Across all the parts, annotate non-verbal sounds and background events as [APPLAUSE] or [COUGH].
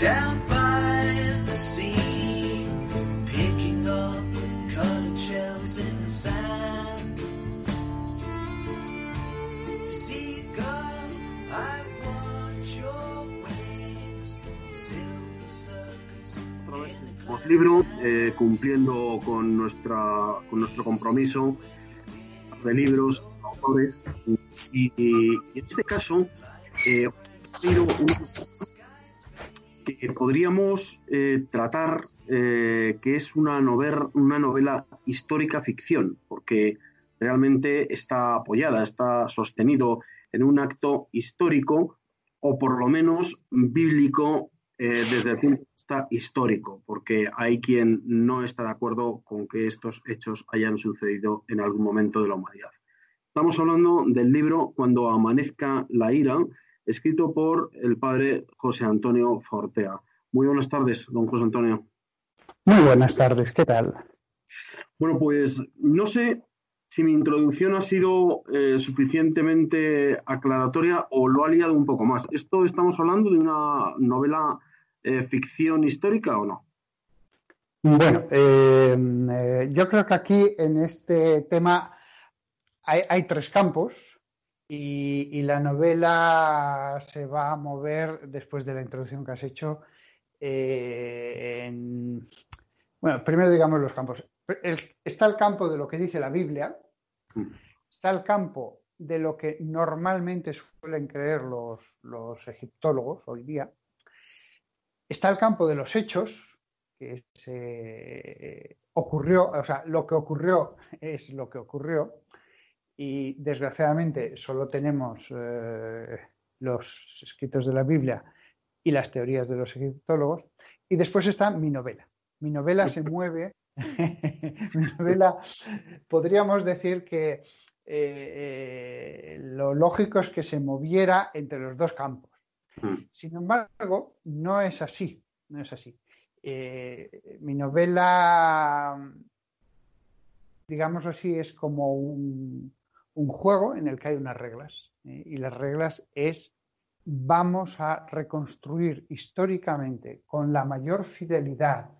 down by the sea, picking up colored shells in the sand. Seagull, I watch your wings, silver circus Voz Libro, eh, cumpliendo con, nuestra, con nuestro compromiso de libros, autores, y, y en este caso, eh, un- que podríamos eh, tratar eh, que es una, nover- una novela histórica ficción, porque realmente está apoyada, está sostenido en un acto histórico o por lo menos bíblico eh, desde el punto de vista histórico, porque hay quien no está de acuerdo con que estos hechos hayan sucedido en algún momento de la humanidad. Estamos hablando del libro Cuando amanezca la ira, escrito por el padre José Antonio Fortea. Muy buenas tardes, don José Antonio. Muy buenas tardes, ¿qué tal? Bueno, pues no sé si mi introducción ha sido eh, suficientemente aclaratoria o lo ha liado un poco más. ¿Esto estamos hablando de una novela eh, ficción histórica o no? Bueno, eh, yo creo que aquí en este tema hay, hay tres campos y, y la novela se va a mover después de la introducción que has hecho. eh, en- Bueno, primero digamos los campos. El- está el campo de lo que dice la Biblia, Mm. está el campo de lo que normalmente suelen creer los, los egiptólogos hoy día, está el campo de los hechos, que se ocurrió, o sea, lo que ocurrió es lo que ocurrió, y desgraciadamente solo tenemos eh, los escritos de la Biblia y las teorías de los egiptólogos, y después está mi novela. Mi novela se [LAUGHS] mueve, [LAUGHS] mi novela, podríamos decir que eh, eh, lo lógico es que se moviera entre los dos campos. Mm. Sin embargo, no es así, no es así. Mi novela, digamos así, es como un, un juego en el que hay unas reglas. ¿eh? Y las reglas es vamos a reconstruir históricamente con la mayor fidelidad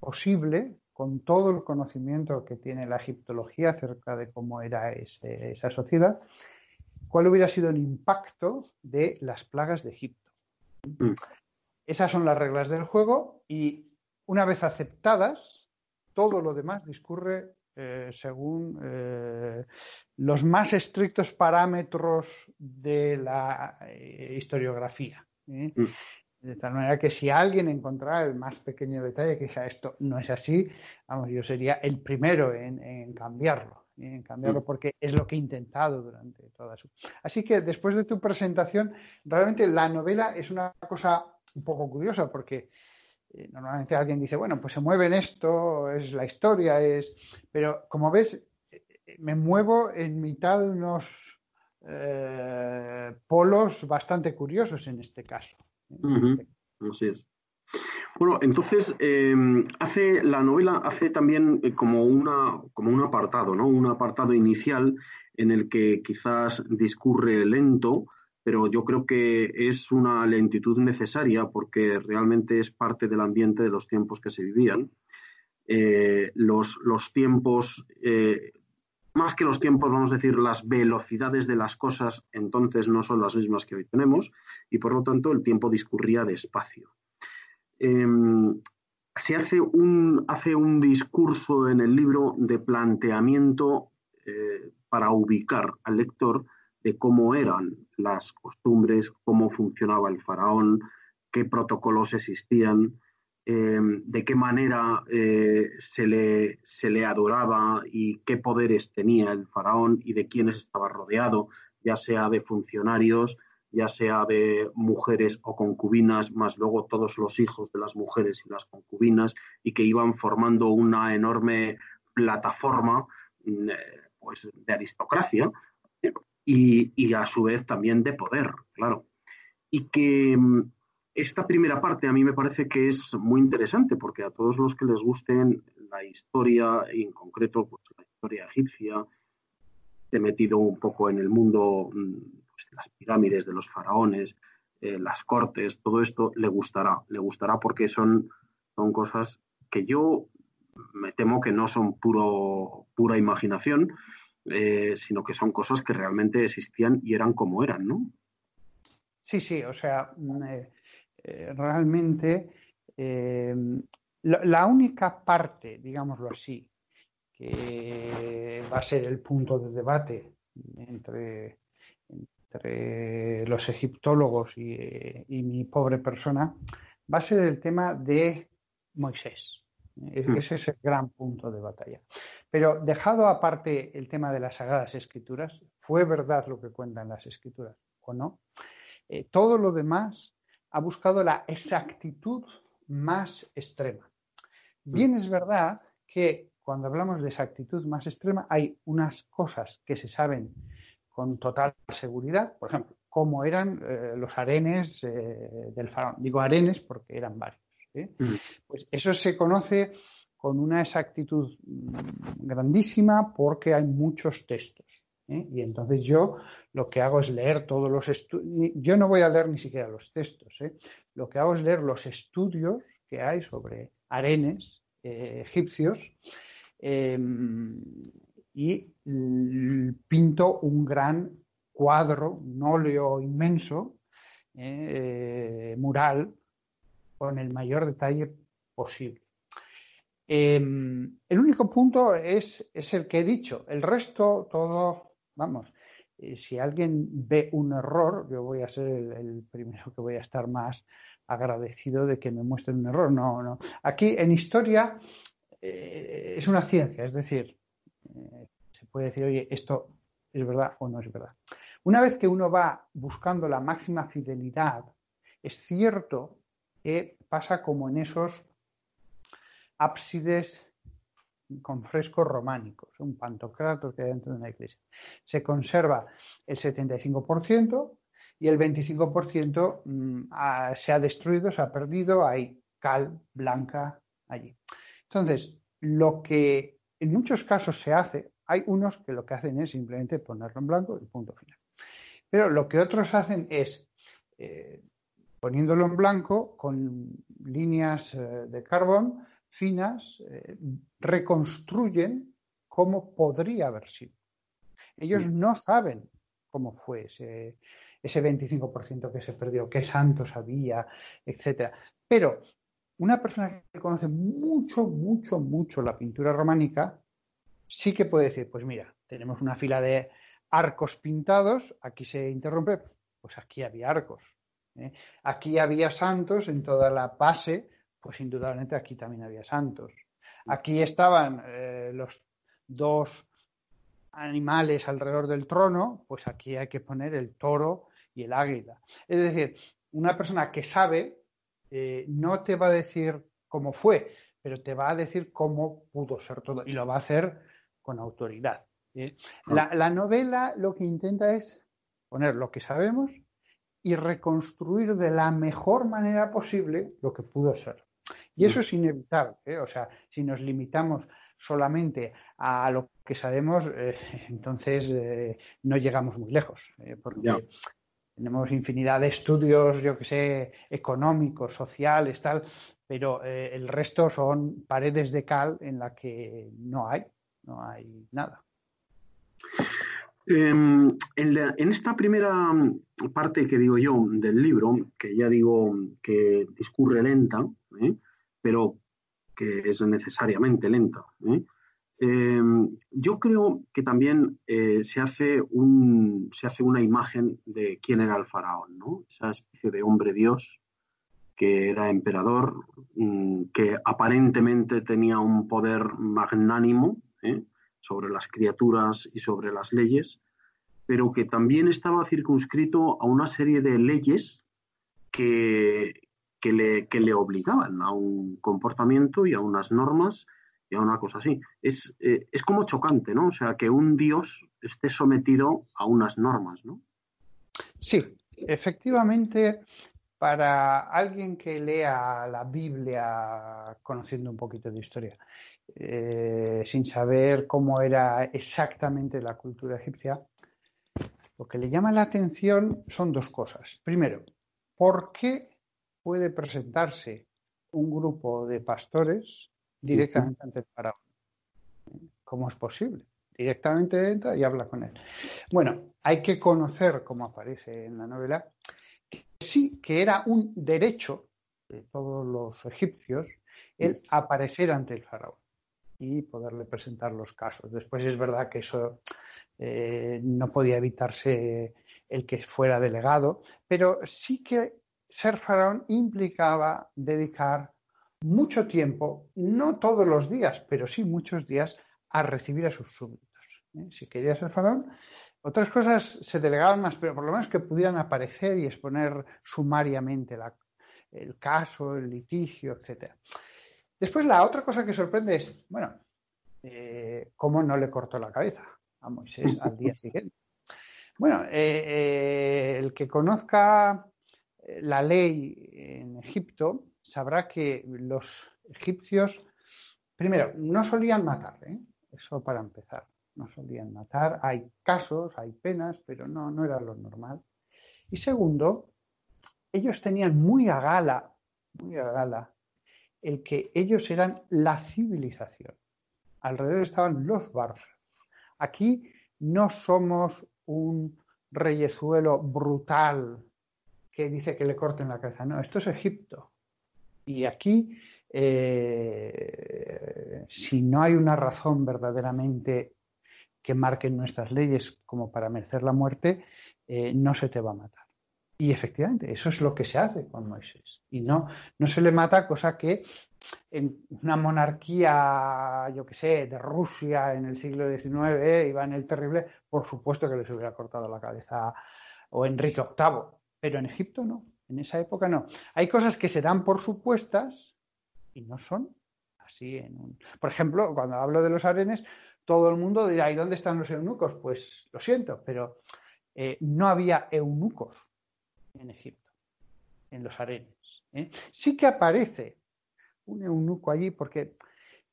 posible, con todo el conocimiento que tiene la egiptología acerca de cómo era ese- esa sociedad, cuál hubiera sido el impacto de las plagas de Egipto. Mm. Esas son las reglas del juego y una vez aceptadas, todo lo demás discurre eh, según eh, los más estrictos parámetros de la eh, historiografía. ¿eh? Mm. De tal manera que si alguien encontrara el más pequeño detalle que dijera esto no es así, vamos, yo sería el primero en, en cambiarlo, ¿eh? en cambiarlo Mm. porque es lo que he intentado durante toda su. Así que después de tu presentación, realmente la novela es una cosa un poco curiosa porque normalmente alguien dice, bueno, pues se mueve en esto, es la historia, es. Pero como ves, eh, eh, me muevo en mitad de unos eh, polos bastante curiosos en este caso. Ujú. Así es. Bueno, entonces eh, hace la novela hace también eh, como una como un apartado, ¿no? Un apartado inicial en el que quizás discurre lento, pero yo creo que es una lentitud necesaria porque realmente es parte del ambiente de los tiempos que se vivían. Eh, los, los tiempos, eh, más que los tiempos, vamos a decir, las velocidades de las cosas entonces no son las mismas que hoy tenemos y por lo tanto el tiempo discurría despacio. Eh, se hace un, hace un discurso en el libro de planteamiento eh, para ubicar al lector de cómo eran las costumbres, cómo funcionaba el faraón, qué protocolos existían, eh, de qué manera eh, se, le, se le adoraba y qué poderes tenía el faraón y de quiénes estaba rodeado. ya sea de funcionarios, ya sea de mujeres o concubinas, más luego todos los hijos de las mujeres y las concubinas, y que iban formando una enorme plataforma mm, eh, pues, de aristocracia y, a su vez también de poder, claro. Y que mm, esta primera parte a mí me parece que es muy interesante porque a todos los que les gusten la historia, en concreto pues, la historia egipcia, he metido un poco en el mundo mm, pues, las pirámides de los faraones, eh, las cortes, todo esto le gustará, le gustará porque son, son cosas que yo me temo que no son puro, pura imaginación, eh, sino que son cosas que realmente existían y eran como eran, ¿no? Sí, sí, o sea, mm, eh, eh, realmente eh, la, la única parte, digámoslo así, que va a ser el punto de debate entre, entre los egiptólogos y, y mi pobre persona, va a ser el tema de Moisés. E- Mm. Ese es el gran punto de batalla. Pero dejado aparte el tema de las Sagradas Escrituras, ¿fue verdad lo que cuentan las Escrituras o no? Eh, todo lo demás ha buscado la exactitud más extrema. Bien es verdad que cuando hablamos de exactitud más extrema hay unas cosas que se saben con total seguridad, por ejemplo, cómo eran eh, los arenes eh, del faraón. Digo arenes porque eran varios. ¿eh? Mm. Pues eso se conoce con una exactitud mm, grandísima porque hay muchos textos. ¿eh? Y entonces yo lo que hago es leer todos los estudios. Yo no voy a leer ni siquiera los textos. ¿eh? Lo que hago es leer los estudios que hay sobre arenes eh, egipcios eh, y pinto un gran cuadro, un óleo inmenso, mural, con el mayor detalle posible. Eh, el único punto es, es el que he dicho. El resto, todo, vamos, eh, si alguien ve un error, yo voy a ser el, el primero que voy a estar más agradecido de que me muestren un error. No, no. Aquí en historia eh, es una ciencia, es decir, eh, se puede decir, oye, esto es verdad o no es verdad. Una vez que uno va buscando la máxima fidelidad, es cierto que pasa como en esos ábsides con frescos románicos, un pantocrator que hay dentro de una iglesia. Se conserva el 75% y el 25% mm, se ha destruido, se ha perdido, hay cal blanca allí. Entonces, lo que en muchos casos se hace, hay unos que lo que hacen es simplemente ponerlo en blanco y punto final. Pero lo que otros hacen es, eh, poniéndolo en blanco, con líneas eh, de carbón finas, eh, reconstruyen cómo podría haber sido. Ellos no saben cómo fue ese, ese 25% que se perdió, qué santos había, etcétera. Pero una persona que conoce mucho, mucho, mucho la pintura románica, sí que puede decir, pues mira, tenemos una fila de arcos pintados, aquí se interrumpe, pues aquí había arcos. ¿eh? Aquí había santos en toda la base, pues indudablemente aquí también había santos. Aquí estaban eh, los dos animales alrededor del trono, pues aquí hay que poner el toro y el águila. Es decir, una persona que sabe eh, no te va a decir cómo fue, pero te va a decir cómo pudo ser todo y lo va a hacer con autoridad. ¿eh? La, la novela lo que intenta es poner lo que sabemos y reconstruir de la mejor manera posible lo que pudo ser. Y eso es inevitable. ¿eh? O sea, si nos limitamos solamente a lo que sabemos, eh, [LAUGHS] entonces eh, no llegamos muy lejos, porque tenemos infinidad de estudios, yo que sé, económicos, sociales, tal, pero el resto son paredes de cal en la que no hay, no hay nada. Eh, en, esta primera parte que digo yo del libro, que ya digo que discurre lenta, ¿eh? pero que es necesariamente lenta, ¿eh? Eh, yo creo que también eh, se, hace una imagen de quién era el faraón, ¿no? esa especie de hombre dios que era emperador, mm, que aparentemente tenía un poder magnánimo. Sobre las criaturas y sobre las leyes, pero que también estaba circunscrito a una serie de leyes que, que, le, que le obligaban a un comportamiento y a unas normas y a una cosa así. Es, eh, es como chocante, ¿no? O sea, que un Dios esté sometido a unas normas, ¿no? Sí, efectivamente, para alguien que lea la Biblia conociendo un poquito de historia, eh, sin saber cómo era exactamente la cultura egipcia, lo que le llama la atención son dos cosas. Primero, ¿por qué puede presentarse un grupo de pastores directamente ante el faraón? ¿Cómo es posible? Directamente entra y habla con él. Bueno, hay que conocer, como aparece en la novela, que sí que era un derecho de todos los egipcios el aparecer ante el faraón y poderle presentar los casos. Después es verdad que eso eh, no podía evitarse el que fuera delegado, pero sí que ser faraón implicaba dedicar mucho tiempo, no todos los días, pero sí muchos días, a recibir a sus súbditos. ¿Eh? Si quería ser faraón, otras cosas se delegaban más, pero por lo menos que pudieran aparecer y exponer sumariamente la, el caso, el litigio, etc. Después la otra cosa que sorprende es, bueno, eh, ¿cómo no le cortó la cabeza a Moisés al día [LAUGHS] siguiente? Bueno, eh, eh, el que conozca la ley en Egipto sabrá que los egipcios, primero, no solían matar, eso para empezar, no solían matar, hay casos, hay penas, pero no, no era lo normal. Y segundo, ellos tenían muy a gala, muy a gala, el que ellos eran la civilización. Alrededor estaban los bárbaros. Aquí no somos un reyezuelo brutal que dice que le corten la cabeza. No, esto es Egipto. Y aquí, eh, si no hay una razón verdaderamente que marque nuestras leyes como para merecer la muerte, eh, no se te va a matar. Y efectivamente, eso es lo que se hace con Moisés. Y no, no se le mata, cosa que en una monarquía, yo que sé, de Rusia en el siglo XIX, Iván el Terrible, por supuesto que les hubiera cortado la cabeza o Enrique VIII. Pero en Egipto no, en esa época no. Hay cosas que se dan por supuestas y no son así. En un... Por ejemplo, cuando hablo de los arenes, todo el mundo dirá, ¿y dónde están los eunucos? Pues lo siento, pero eh, no había eunucos en Egipto, en los arenes. ¿eh? Sí que aparece un eunuco allí porque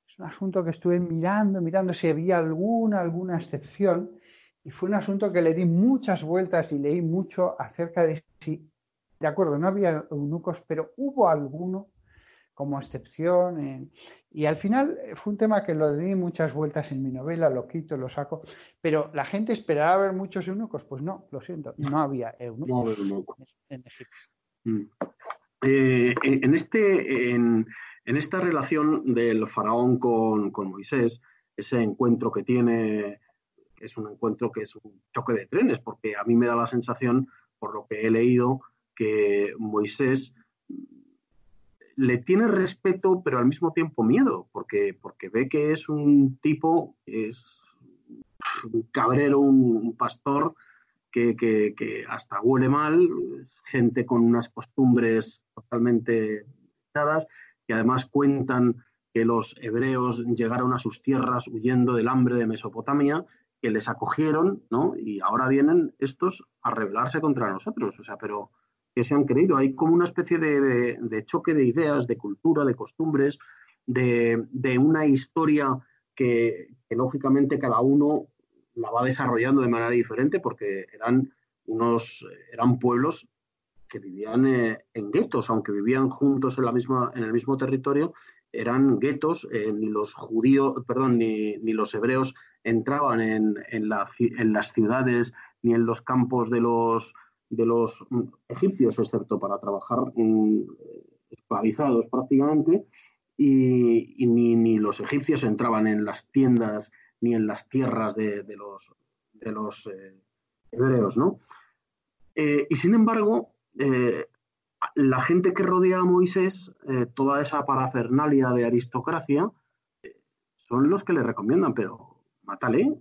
es un asunto que estuve mirando, mirando si había alguna, alguna excepción y fue un asunto que le di muchas vueltas y leí mucho acerca de si, de acuerdo, no había eunucos, pero hubo alguno como excepción. Eh, y al final fue un tema que lo di muchas vueltas en mi novela, lo quito, lo saco, pero la gente esperaba ver muchos eunucos. Pues no, lo siento, no había eunucos, en Egipto. Mm. Eh, en, este, en, esta relación del faraón con, con, Moisés, ese encuentro que tiene, es un encuentro que es un choque de trenes, porque a mí me da la sensación, por lo que he leído, que Moisés le tiene respeto, pero al mismo tiempo miedo, porque, porque ve que es un tipo, es un cabrero, un, pastor que, que, hasta huele mal, gente con unas costumbres totalmente dadas, que además cuentan que los hebreos llegaron a sus tierras huyendo del hambre de Mesopotamia, que les acogieron, ¿no? Y ahora vienen estos a rebelarse contra nosotros. O sea, pero que se han creído. Hay como una especie de, choque de ideas, de cultura, de costumbres, de, una historia que, lógicamente cada uno la va desarrollando de manera diferente porque eran unos eran pueblos que vivían eh, en guetos, aunque vivían juntos en la misma en el mismo territorio, eran guetos, eh, ni los judíos, perdón, ni, ni los hebreos entraban en, en las ciudades ni en los campos de los de los mm, egipcios, excepto para trabajar mm, esclavizados prácticamente, y, ni, los egipcios entraban en las tiendas ni en las tierras de, los, de los eh, hebreos, ¿no? Eh, y sin embargo, eh, la gente que rodea a Moisés, toda esa parafernalia de aristocracia, son los que le recomiendan, pero mátale,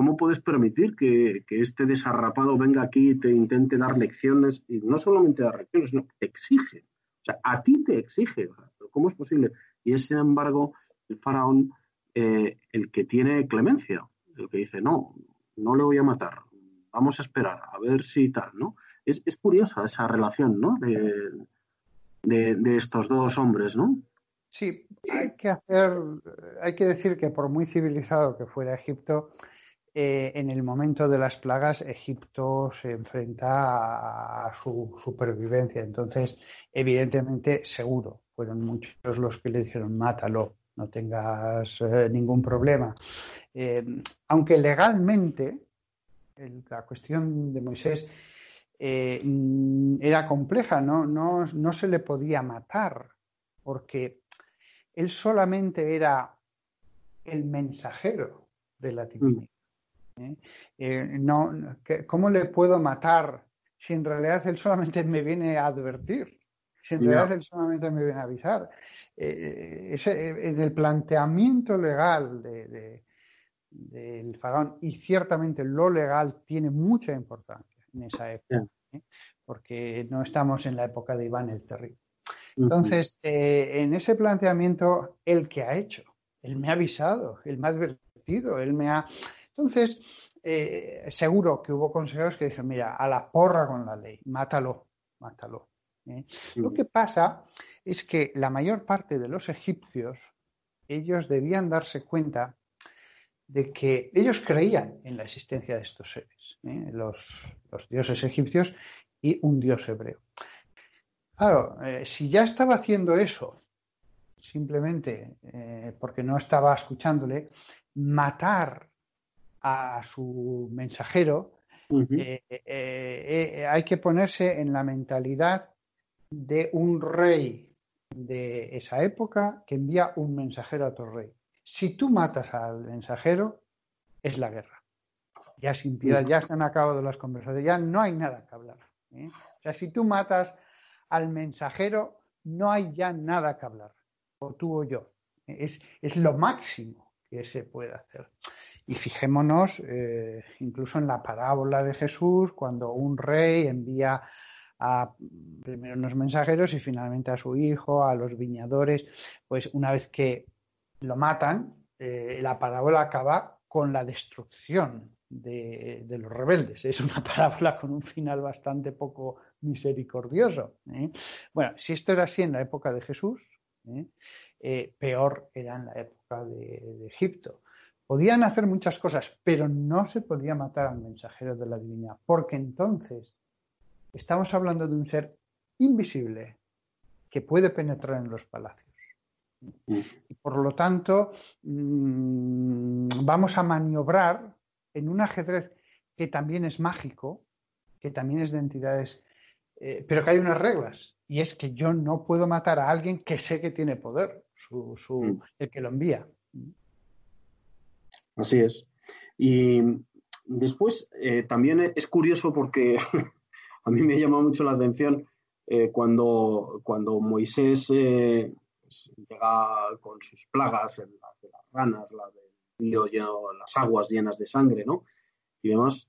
¿cómo puedes permitir que, que este desarrapado venga aquí y te intente dar lecciones? Y no solamente dar lecciones, sino te exige. O sea, a ti te exige. ¿Cómo es posible? Y es, sin embargo, el faraón eh, el que tiene clemencia, el que dice, no, no le voy a matar, vamos a esperar, a ver si tal, ¿no? Es, es curiosa esa relación, ¿no? De, de, de estos dos hombres, ¿no? Sí, hay que hacer, hay que decir que por muy civilizado que fuera Egipto, eh, en el momento de las plagas, Egipto se enfrenta a, a su supervivencia. Entonces, evidentemente, seguro, fueron muchos los que le dijeron, mátalo, no tengas eh, ningún problema. Eh, aunque legalmente el- la cuestión de Moisés mm, era compleja, ¿no? No, no se le podía matar, porque él solamente era el mensajero de la divinidad. ¿Eh? Eh, no, ¿Cómo le puedo matar si en realidad él solamente [LAUGHS] me viene a advertir? Si en realidad él solamente me viene a avisar. Eh, ese- en el planteamiento legal de- de- del faraón, y ciertamente lo legal tiene mucha importancia en esa época, ¿eh? porque no estamos en la época de Iván el Terrible. Entonces, eh, en ese planteamiento, ¿el que ha hecho? Él me ha avisado, él me ha advertido, él me ha... Entonces, eh, seguro que hubo consejeros que dijeron, mira, a la porra con la ley, mátalo, mátalo. ¿eh? Lo que pasa es que la mayor parte de los egipcios, ellos debían darse cuenta de que ellos creían en la existencia de estos seres, ¿eh? los, los dioses egipcios y un dios hebreo. Claro, si ya estaba haciendo eso, simplemente porque no estaba escuchándole, matar a su mensajero, eh, eh, eh, hay que ponerse en la mentalidad de un rey de esa época que envía un mensajero a otro rey. Si tú matas al mensajero, es la guerra. Ya sin piedad, ya se han acabado las conversaciones, ya no hay nada que hablar. O sea, si tú matas al mensajero, no hay ya nada que hablar, o tú o yo. Es, es lo máximo que se puede hacer. Y fijémonos eh, incluso en la parábola de Jesús, cuando un rey envía a primero unos mensajeros y finalmente a su hijo, a los viñadores, pues una vez que lo matan, eh, la parábola acaba con la destrucción de, los rebeldes. Es una [LAUGHS] parábola con un final bastante poco misericordioso. ¿eh? Bueno, si esto era así en la época de Jesús, peor era en la época de Egipto. Podían hacer muchas cosas, pero no se podía matar al mensajero de la divinidad, porque entonces estamos hablando de un ser invisible que puede penetrar en los palacios. Y por lo tanto, mmm, vamos a maniobrar en un ajedrez que también es mágico, que también es de entidades, eh, pero que hay unas reglas. Y es que yo no puedo matar a alguien que sé que tiene poder, su, su, mm. el que lo envía. Así es. Y después eh, también es curioso porque [LAUGHS] a mí me llama mucho la atención eh, cuando, cuando Moisés eh, llega con sus plagas, las de las ranas, las del río lleno, las aguas llenas de sangre, ¿no? Y demás.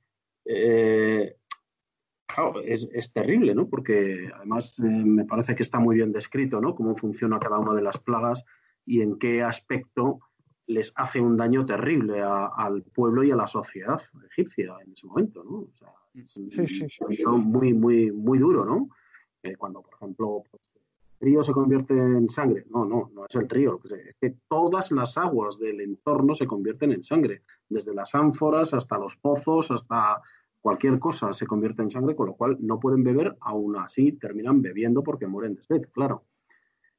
Claro, es, es, terrible, ¿no? Porque además me parece que está muy bien descrito, ¿no? Cómo funciona cada una de las plagas y en qué aspecto les hace un daño terrible a, al pueblo y a la sociedad egipcia en ese momento, ¿no? O sea, es sí, sí, sí, muy, muy, muy duro, ¿no? Eh, cuando, por ejemplo, pues, el río se convierte en sangre. No, no, no es el río. Es que todas las aguas del entorno se convierten en sangre. Desde las ánforas hasta los pozos, hasta cualquier cosa se convierte en sangre, con lo cual no pueden beber, aún así terminan bebiendo porque mueren de sed, claro.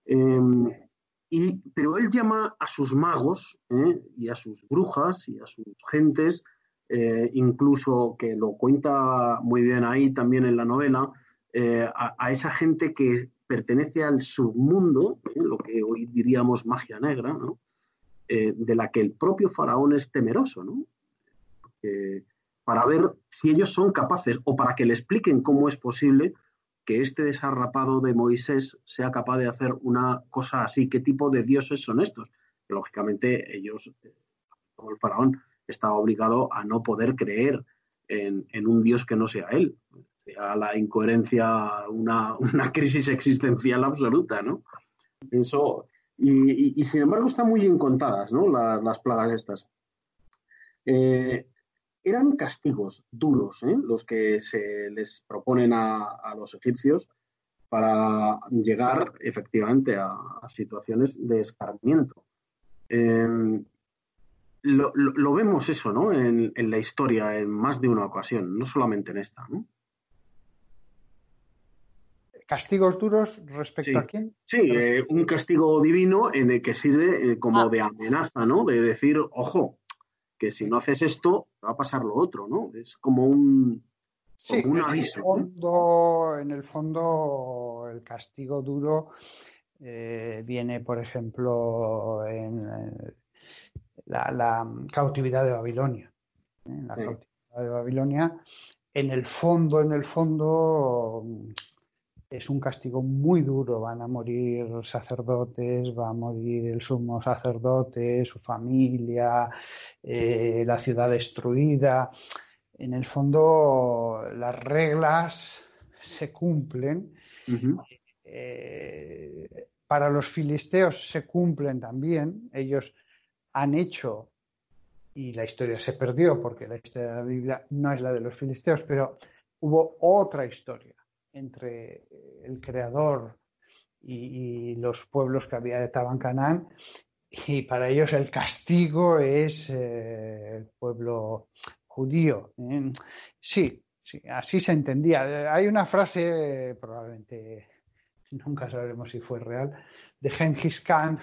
Eh, y, pero él llama a sus magos ¿eh? y a sus brujas y a sus gentes, eh, incluso que lo cuenta muy bien ahí también en la novela, eh, a, esa gente que pertenece al submundo, lo que hoy diríamos magia negra, de la que el propio faraón es temeroso, ¿no? para ver si ellos son capaces o para que le expliquen cómo es posible que este desarrapado de Moisés sea capaz de hacer una cosa así. ¿Qué tipo de dioses son estos? Lógicamente ellos, todo el faraón, está obligado a no poder creer en, en un Dios que no sea él. Sea la incoherencia una, una crisis existencial absoluta, ¿no? Eso, y, sin embargo están muy bien contadas, ¿no? La- las plagas estas. Eh, eran castigos duros, ¿eh? los que se les proponen a, a los egipcios para llegar efectivamente a, a situaciones de escarmiento. Eh, lo, lo- lo vemos eso, ¿no? En, en la historia, en más de una ocasión, no solamente en esta, ¿no? Castigos duros respecto Sí. a quién? Sí, eh, un castigo divino en el que sirve eh, como Ah. de amenaza, ¿no? De decir, ojo, que si no haces esto, va a pasar lo otro, ¿no? Es como un, Sí, como un en el aviso. en el fondo, el castigo duro eh, viene, por ejemplo, en eh, la, la cautividad de Babilonia. ¿eh? En la Sí. cautividad de Babilonia, en el fondo, en el fondo, es un castigo muy duro. Van a morir sacerdotes, va a morir el sumo sacerdote, su familia, eh, la ciudad destruida. En el fondo, las reglas se cumplen. Eh, para los filisteos se cumplen también. Ellos han hecho, y la historia se perdió porque la historia de la Biblia no es la de los filisteos, pero hubo otra historia entre el creador y, los pueblos que en Canaán. Y para ellos el castigo es eh, el pueblo judío. ¿eh? Sí, sí, así se entendía. Hay una frase, eh, probablemente nunca sabremos si fue real, de Genghis Khan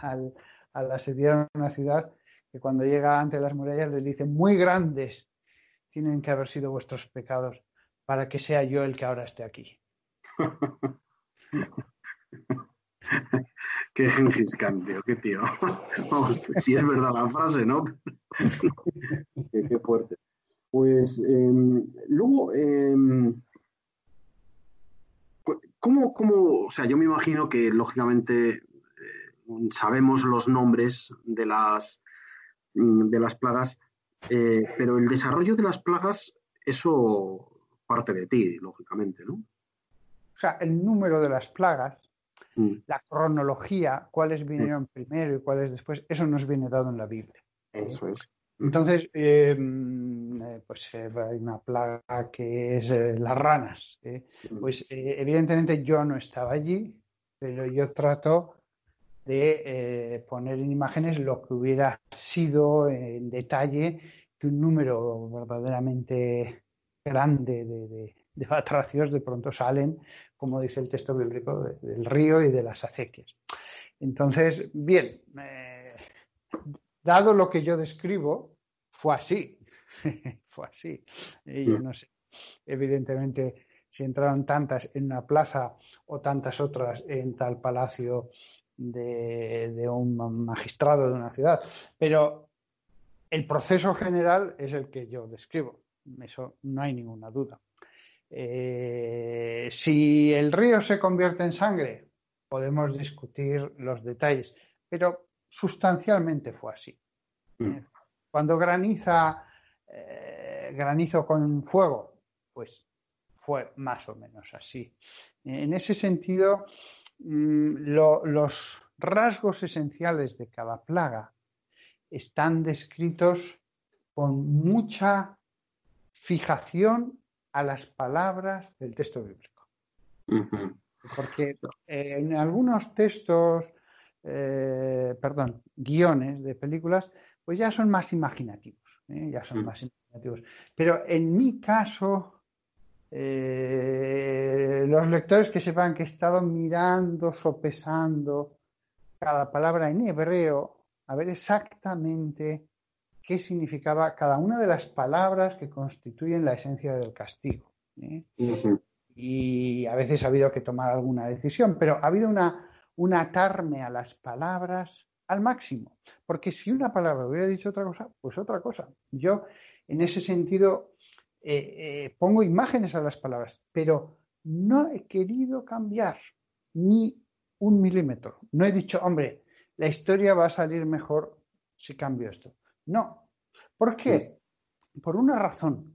al, al asediar una ciudad, que cuando llega ante las murallas les dice, muy grandes tienen que haber sido vuestros pecados para que sea yo el que ahora esté aquí. [LAUGHS] Qué Gengis Khan, tío, qué tío. [LAUGHS] Vamos, si es verdad la frase, ¿no? [LAUGHS] qué, qué fuerte. Pues eh, luego, eh, cu- ¿cómo, cómo, o sea, yo me imagino que lógicamente eh, sabemos los nombres de las, mm, de las plagas, eh, pero el desarrollo de las plagas, eso parte de ti, lógicamente, ¿no? O sea, el número de las plagas, Mm, la cronología, cuáles vinieron primero y cuáles después, eso nos viene dado en la Biblia. Eso es. Entonces, eh, mm, eh, pues eh, hay una plaga que es eh, las ranas. ¿eh? Pues eh, evidentemente yo no estaba allí, pero yo trato de eh, poner en imágenes lo que hubiera sido eh, en detalle que un número verdaderamente grande de, de, de batracios de pronto salen, como dice el texto bíblico, de- del río y de las acequias. Entonces, bien, eh, dado lo que yo describo, fue así. [LAUGHS] fue así. Y yo no sé, evidentemente, si entraron tantas en una plaza o tantas otras en tal palacio de, de un magistrado de una ciudad, pero el proceso general es el que yo describo. Eso no hay ninguna duda. Eh, si el río se convierte en sangre, podemos discutir los detalles, pero sustancialmente fue así. Mm. Cuando graniza, eh, granizo con fuego, pues fue más o menos así. En ese sentido, mm, lo- los rasgos esenciales de cada plaga están descritos con mucha fijación a las palabras del texto bíblico. Porque eh, en algunos textos, eh, perdón, guiones de películas, pues ya son más imaginativos, ¿eh? ya son Mm. más imaginativos. Pero en mi caso, los lectores que sepan que he estado mirando, sopesando cada palabra en hebreo, a ver exactamente qué significaba cada una de las palabras que constituyen la esencia del castigo. ¿eh? Y a veces ha habido que tomar alguna decisión, pero ha habido una, un atarme a las palabras al máximo, porque si una palabra hubiera dicho otra cosa, pues otra cosa. Yo, en ese sentido, eh, eh, pongo imágenes a las palabras, pero no he querido cambiar ni un milímetro. No he dicho, hombre, la historia va a salir mejor si cambio esto. No, ¿Por qué? Por una razón.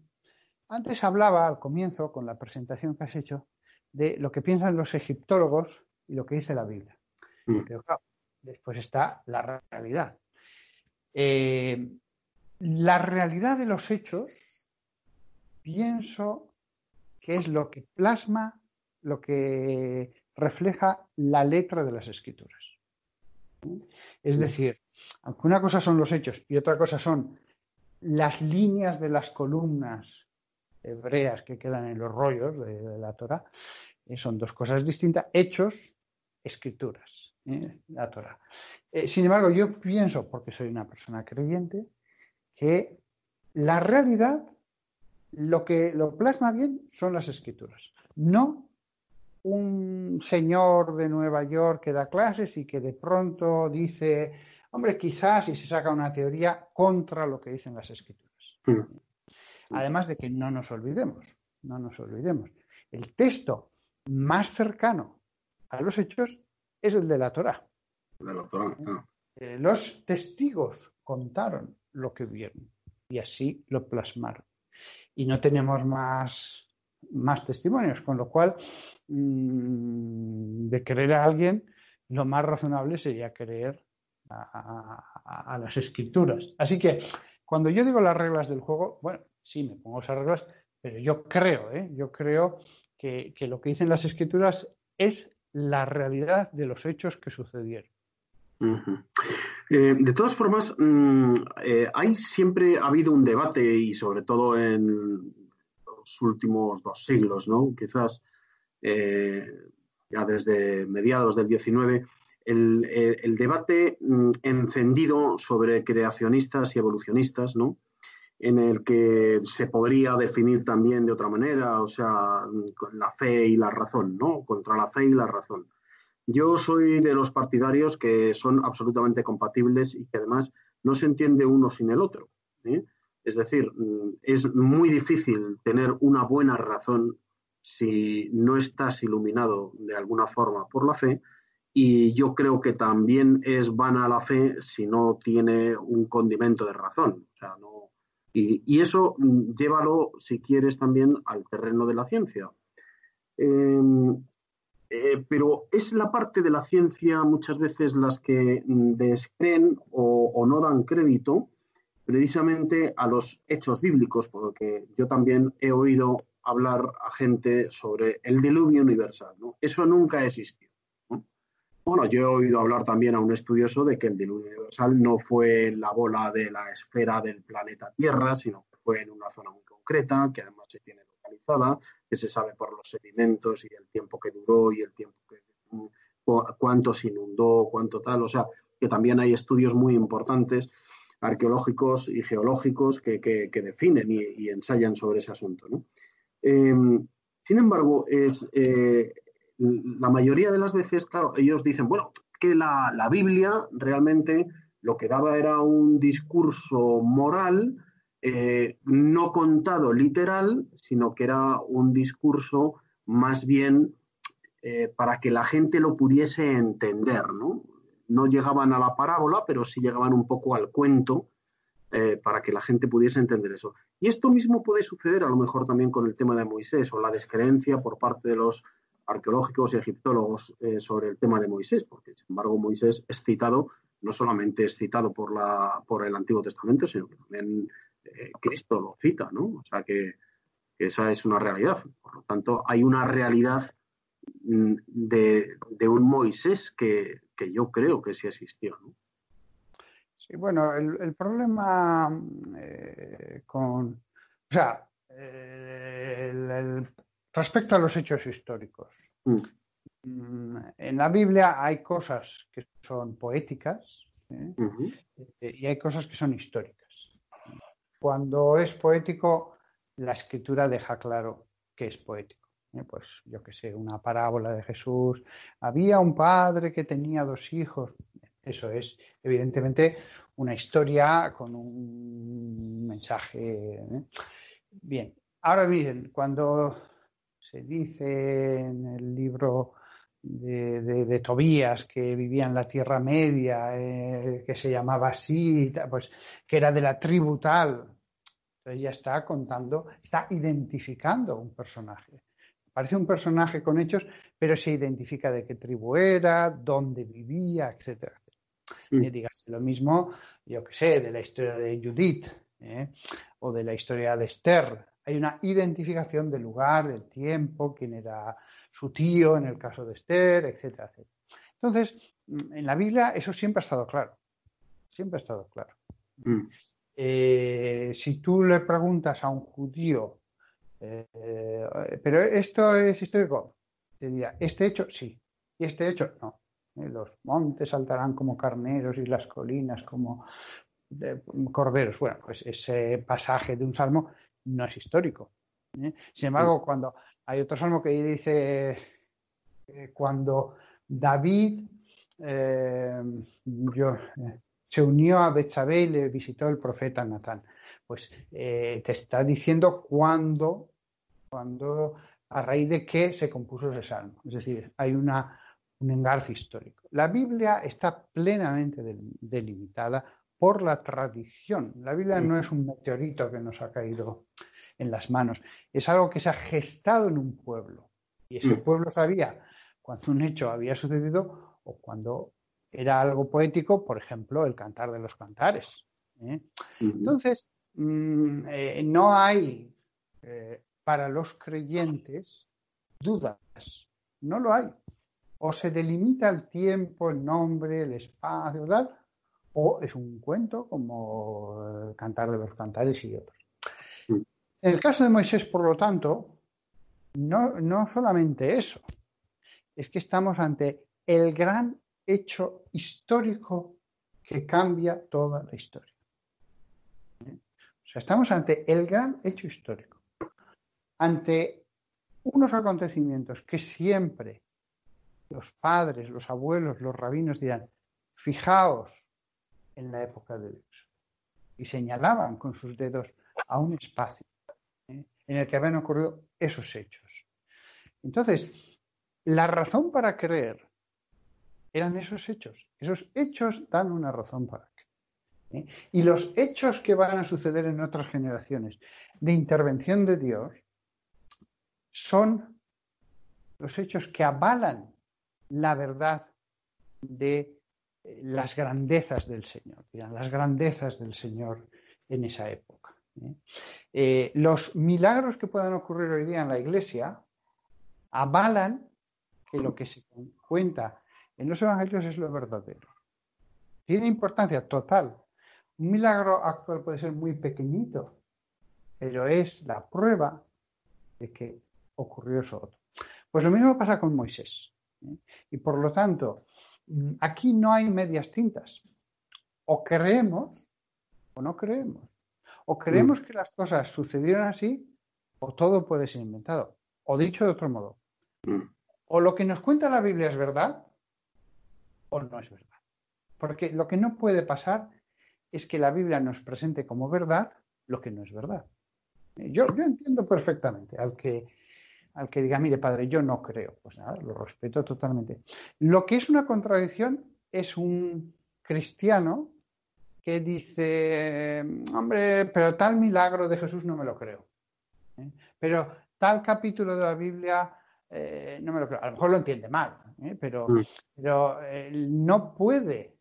Antes hablaba al comienzo, con la presentación que has hecho, de lo que piensan los egiptólogos y lo que dice la Biblia. Mm. Pero claro, después está la realidad. Eh, la realidad de los hechos, pienso que es lo que plasma, lo que refleja la letra de las escrituras. Es decir, aunque una cosa son los hechos y otra cosa son las líneas de las columnas hebreas que quedan en los rollos de, la Torah, eh, son dos cosas distintas, hechos, escrituras, ¿eh? la. Eh, sin embargo, yo pienso, porque soy una persona creyente, que la realidad, lo que lo plasma bien son las escrituras, no un señor de Nueva York que da clases y que de pronto dice, hombre, quizás y se saca una teoría contra lo que dicen las escrituras. Mm. Además de que no nos olvidemos, no nos olvidemos, el texto más cercano a los hechos es el de la Torah. De la Torá, ah. Eh, los testigos contaron lo que vieron y así lo plasmaron. Y no tenemos más, más testimonios, con lo cual, mm, de creer a alguien, lo más razonable sería creer a, las escrituras. Así que, cuando yo digo las reglas del juego, bueno, sí, me pongo esas reglas, pero yo creo, ¿eh? yo creo que, lo que dicen las escrituras es la realidad de los hechos que sucedieron. Eh, de todas formas, mm, eh, hay siempre ha habido un debate y sobre todo en los últimos dos siglos, ¿no? Quizás ya desde mediados del 19, el, el- debate mm, encendido sobre creacionistas y evolucionistas, ¿no? En el que se podría definir también de otra manera, o sea, con la fe y la razón, ¿no? Contra la fe y la razón. Yo soy de los partidarios que son absolutamente compatibles y que además no se entiende uno sin el otro. ¿eh? Es decir, mm, es muy difícil tener una buena razón si no estás iluminado de alguna forma por la fe y yo creo que también es vana la fe si no tiene un condimento de razón. O sea, no, y, y eso mm, llévalo, si quieres, también al terreno de la ciencia. Eh, eh, pero es la parte de la ciencia muchas veces las que mm, descreen o, o no dan crédito precisamente a los hechos bíblicos, porque yo también he oído hablar a gente sobre el diluvio universal. ¿no? Eso nunca existió. ¿No? Bueno, yo he oído hablar también a un estudioso de que el diluvio universal no fue la bola de la esfera del planeta Tierra, sino que fue en una zona muy concreta, que además se tiene localizada, que se sabe por los sedimentos y el tiempo que duró y el tiempo que cu- cuánto se inundó, cuánto tal, o sea, que también hay estudios muy importantes arqueológicos y geológicos que, definen y, ensayan sobre ese asunto. ¿no? Eh, sin embargo, es, eh, la mayoría de las veces, claro, ellos dicen, bueno, que la, la Biblia realmente lo que daba era un discurso moral, eh, no contado literal, sino que era un discurso más bien eh, para que la gente lo pudiese entender, ¿no? No llegaban a la parábola, pero sí llegaban un poco al cuento eh, para que la gente pudiese entender eso. Y esto mismo puede suceder a lo mejor también con el tema de Moisés o la descreencia por parte de los arqueológicos y egiptólogos eh, sobre el tema de Moisés, porque sin embargo Moisés es citado, no solamente es citado por, la, por el Antiguo Testamento, sino que también eh, Cristo lo cita, ¿no? O sea que, esa es una realidad. Por lo tanto, hay una realidad mm, de, de un Moisés que, que yo creo que sí existió, ¿no? Sí, bueno, el, problema eh, con, o sea, el- respecto a los hechos históricos, Mm. mm, en la Biblia hay cosas que son poéticas ¿eh? Eh, y hay cosas que son históricas. Cuando es poético, la escritura deja claro que es poético. ¿eh? Pues yo que sé, una parábola de Jesús. Había un padre que tenía dos hijos. Eso es, evidentemente, una historia con un mensaje. ¿eh? Bien, ahora miren, cuando se dice en el libro de, de- de Tobías, que vivía en la Tierra Media, eh, que se llamaba así, pues que era de la tribu tal. Entonces ya está contando, está identificando un personaje. Parece un personaje con hechos, pero se identifica de qué tribu era, dónde vivía, etcétera. Mm. Y lo mismo, yo que sé, de la historia de Judith ¿eh? o de la historia de Esther. Hay una identificación del lugar, del tiempo, quién era su tío en el caso de Esther, etcétera, etcétera. Entonces, mm, en la Biblia eso siempre ha estado claro. Siempre ha estado claro. Mm. Eh, si tú le preguntas a un judío, eh, pero esto es histórico, te dirá, este hecho sí, y este hecho no. Eh, Los montes saltarán como carneros y las colinas como de- corderos. Bueno, pues ese pasaje de un salmo no es histórico. ¿eh? Sin embargo, cuando hay otro salmo que dice eh, cuando David eh, yo, se unió a Betsabé y le visitó el profeta Natán. Pues te está diciendo cuándo, cuándo, a raíz de qué se compuso ese salmo. Es decir, hay una, un engarce histórico. La Biblia está plenamente del- delimitada por la tradición. La Biblia no es un meteorito que nos ha caído en las manos, es algo que se ha gestado en un pueblo. Y ese Mm. pueblo sabía cuando un hecho había sucedido o cuando era algo poético, por ejemplo, el cantar de los cantares. ¿eh? Entonces, mm, eh, no hay eh, para los creyentes dudas, no lo hay. O se delimita el tiempo, el nombre, el espacio, tal, o es un cuento como el cantar de los cantares y otros. Mm. En el caso de Moisés, por lo tanto, no, no solamente eso, es que estamos ante el gran hecho histórico que cambia toda la historia. ¿Eh? O sea, estamos ante el gran hecho histórico, ante unos acontecimientos que siempre los padres, los abuelos, los rabinos dirán, fijaos en la época de Dios. Y señalaban con sus dedos a un espacio ¿eh? en el que habían ocurrido esos hechos. Entonces, la razón para creer eran esos hechos. Esos hechos dan una razón para creer. ¿eh? Y los hechos que van a suceder en otras generaciones de intervención de Dios son los hechos que avalan la verdad de las grandezas del Señor, las grandezas del Señor en esa época. ¿eh? Eh, los milagros que puedan ocurrir hoy día en la Iglesia avalan que lo que se cuenta en los evangelios es lo verdadero. Tiene importancia total. Un milagro actual puede ser muy pequeñito, pero es la prueba de que ocurrió eso otro. Pues lo mismo pasa con Moisés. ¿eh? Y por lo tanto, aquí no hay medias tintas. O creemos o no creemos. O creemos que las cosas sucedieron así o todo puede ser inventado. O dicho de otro modo, Mm. o lo que nos cuenta la Biblia es verdad o no es verdad. Porque lo que no puede pasar es que la Biblia nos presente como verdad lo que no es verdad. Yo, yo entiendo perfectamente al que, al que diga, mire padre, yo no creo. Pues nada, lo respeto totalmente. Lo que es una contradicción es un cristiano que dice, hombre, pero tal milagro de Jesús no me lo creo. ¿eh? Pero tal capítulo de la Biblia eh, no me lo creo. A lo mejor lo entiende mal, ¿eh? pero, Mm. pero no puede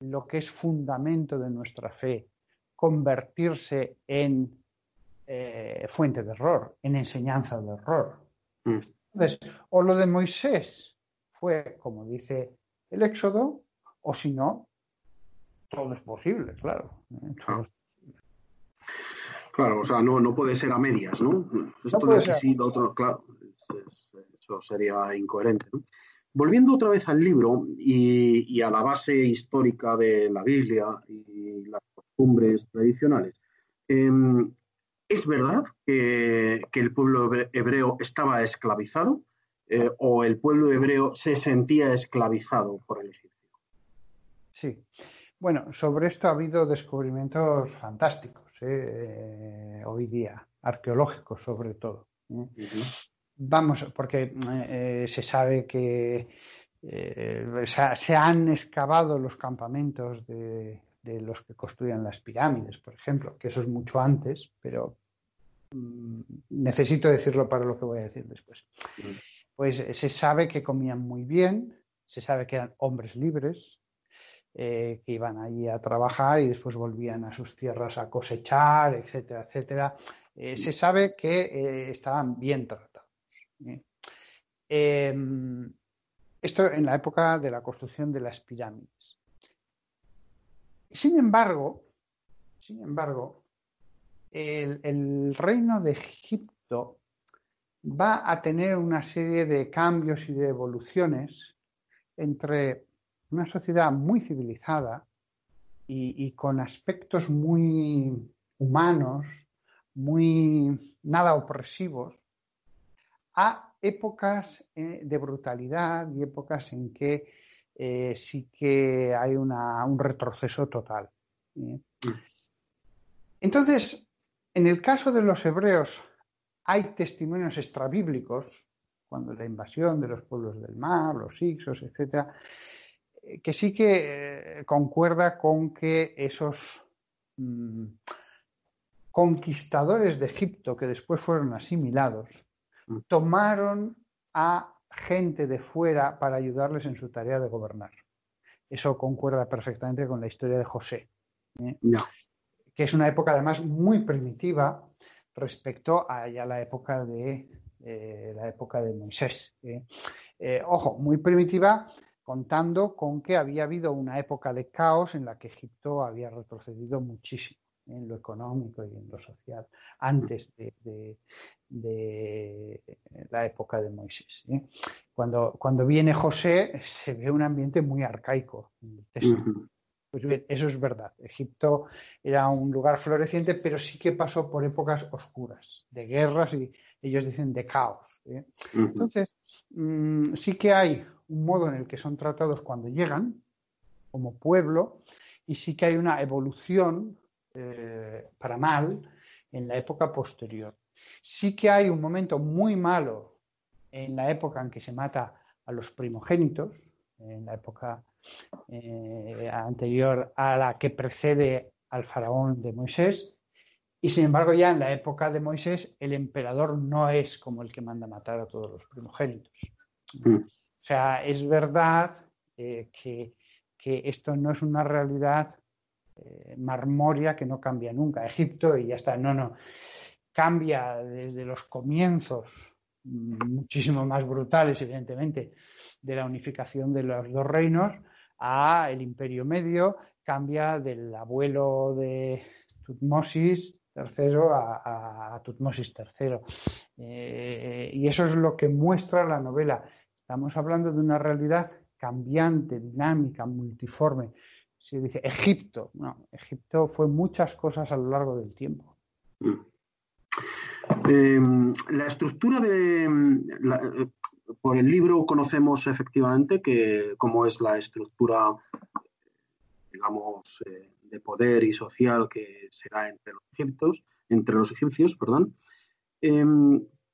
lo que es fundamento de nuestra fe convertirse en fuente de error, en enseñanza de error. Mm. Entonces, o lo de Moisés fue, como dice el Éxodo, o si no, todo es posible, claro. ¿eh? Es- Claro, o sea, no, no puede ser a medias, ¿no? Esto de ser. sí, lo otro, claro, es- es- eso sería incoherente. ¿no? Volviendo otra vez al libro y, y a la base histórica de la Biblia y las costumbres tradicionales, em, ¿es verdad que, que el pueblo hebre- hebreo estaba esclavizado eh, o el pueblo hebreo se sentía esclavizado por el egipcio? Sí. Bueno, sobre esto ha habido descubrimientos fantásticos ¿eh? Eh, hoy día, arqueológicos sobre todo. Vamos, porque eh, se sabe que eh, se, han excavado los campamentos de, de los que construían las pirámides, por ejemplo, que eso es mucho antes, pero necesito decirlo para lo que voy a decir después. Pues eh, se sabe que comían muy bien, se sabe que eran hombres libres, eh, que iban allí a trabajar y después volvían a sus tierras a cosechar, etcétera, etcétera. Eh, se sabe que eh, estaban bien tratados. Em, esto en la época de la construcción de las pirámides. Sin embargo, sin embargo, el, el reino de Egipto va a tener una serie de cambios y de evoluciones entre una sociedad muy civilizada y, y con aspectos muy humanos, muy nada opresivos, a épocas eh, de brutalidad y épocas en que eh, sí que hay una- un retroceso total. ¿eh? Entonces, en el caso de los hebreos, hay testimonios extrabíblicos, cuando la invasión de los pueblos del mar, los Ixos, etcétera, eh, que sí que eh, concuerda con que esos mm, conquistadores de Egipto, que después fueron asimilados, Mm. tomaron a gente de fuera para ayudarles en su tarea de gobernar. Eso concuerda perfectamente con la historia de José, ¿eh? Ya. Que es una época además muy primitiva respecto a ya la época de eh, la época de Moisés. ¿eh? Eh, ojo, muy primitiva contando con que había habido una época de caos en la que Egipto había retrocedido muchísimo en lo económico y en lo social antes de, de- de la época de Moisés. ¿eh? Cuando, cuando viene José se ve un ambiente muy arcaico. en el texto. Pues bien, eso es verdad. Egipto era un lugar floreciente, pero sí que pasó por épocas oscuras, de guerras y ellos dicen de caos. ¿eh? Entonces, mm, sí que hay un modo en el que son tratados cuando llegan, como pueblo, y sí que hay una evolución eh, para mal en la época posterior. Sí que hay un momento muy malo en la época en que se mata a los primogénitos, en la época eh, anterior a la que precede al faraón de Moisés, y sin embargo ya en la época de Moisés el emperador no es como el que manda matar a todos los primogénitos. Mm. O sea, es verdad eh, que, que esto no es una realidad eh, marmoria que no cambia nunca. Egipto y ya está, no, no. Cambia desde los comienzos mm, muchísimo más brutales, evidentemente, de la unificación de los dos reinos a el Imperio Medio, cambia del abuelo de Tutmosis III a, Tutmosis III. Eh, y eso es lo que muestra la novela. Estamos hablando de una realidad cambiante, dinámica, multiforme. Se dice Egipto. No, Egipto fue muchas cosas a lo largo del tiempo. Eh, la estructura de. la- por el libro conocemos efectivamente que cómo es la estructura, digamos, eh, de poder y social que será entre los egipcios, entre los egipcios, perdón. Eh,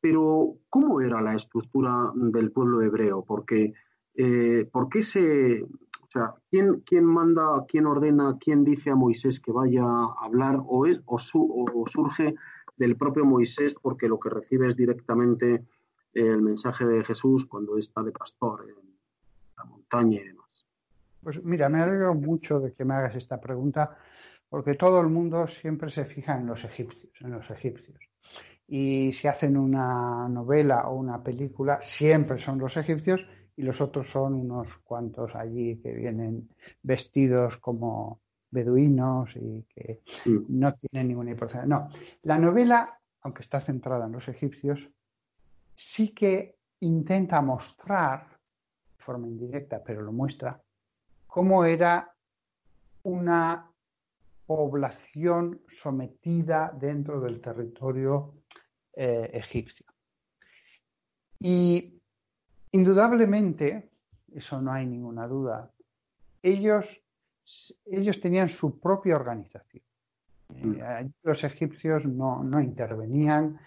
pero, ¿cómo era la estructura del pueblo hebreo? Porque, eh, ¿por qué se, o sea, ¿quién, quién manda, quién ordena, quién dice a Moisés que vaya a hablar o, es, o, su- o surge del propio Moisés porque lo que recibe es directamente el mensaje de Jesús cuando está de pastor en la montaña y demás? Pues mira, me alegro mucho de que me hagas esta pregunta, porque todo el mundo siempre se fija en los egipcios, en los egipcios. Y si hacen una novela o una película, siempre son los egipcios y los otros son unos cuantos allí que vienen vestidos como beduinos y que Mm. no tienen ninguna importancia. No, la novela, aunque está centrada en los egipcios, sí que intenta mostrar, de forma indirecta, pero lo muestra, cómo era una población sometida dentro del territorio eh, egipcio. Y indudablemente, eso no hay ninguna duda, ellos, ellos tenían su propia organización. Eh, allí los egipcios no, no intervenían,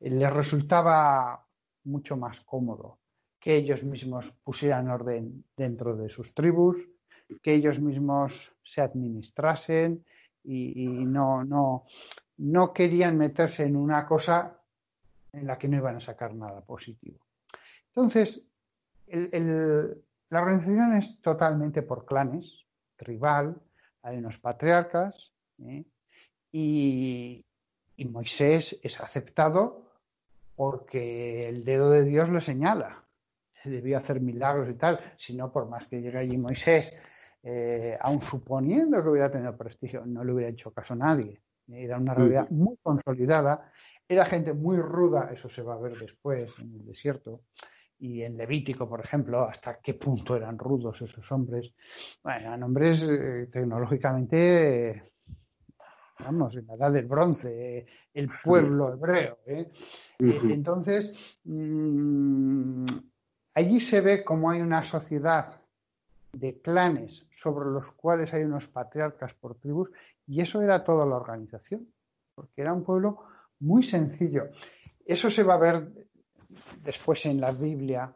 eh, les resultaba mucho más cómodo que ellos mismos pusieran orden dentro de sus tribus, que ellos mismos se administrasen y, no, no, no querían meterse en una cosa en la que no iban a sacar nada positivo. Entonces, la organización es totalmente por clanes, tribal, hay unos patriarcas, ¿eh? y, y Moisés es aceptado porque el dedo de Dios lo señala. Se debió hacer milagros y tal, si no, por más que llegue allí Moisés, eh, aun suponiendo que hubiera tenido prestigio, no le hubiera hecho caso a nadie. Era una realidad muy consolidada, era gente muy ruda, eso se va a ver después en el desierto, y en Levítico, por ejemplo, hasta qué punto eran rudos esos hombres. Bueno, eran hombres eh, tecnológicamente, eh, vamos, en la edad del bronce, eh, el pueblo hebreo. ¿eh? Eh. Entonces, mm, allí se ve cómo hay una sociedad de clanes sobre los cuales hay unos patriarcas por tribus, y eso era toda la organización, porque era un pueblo muy sencillo. Eso se va a ver después en la Biblia,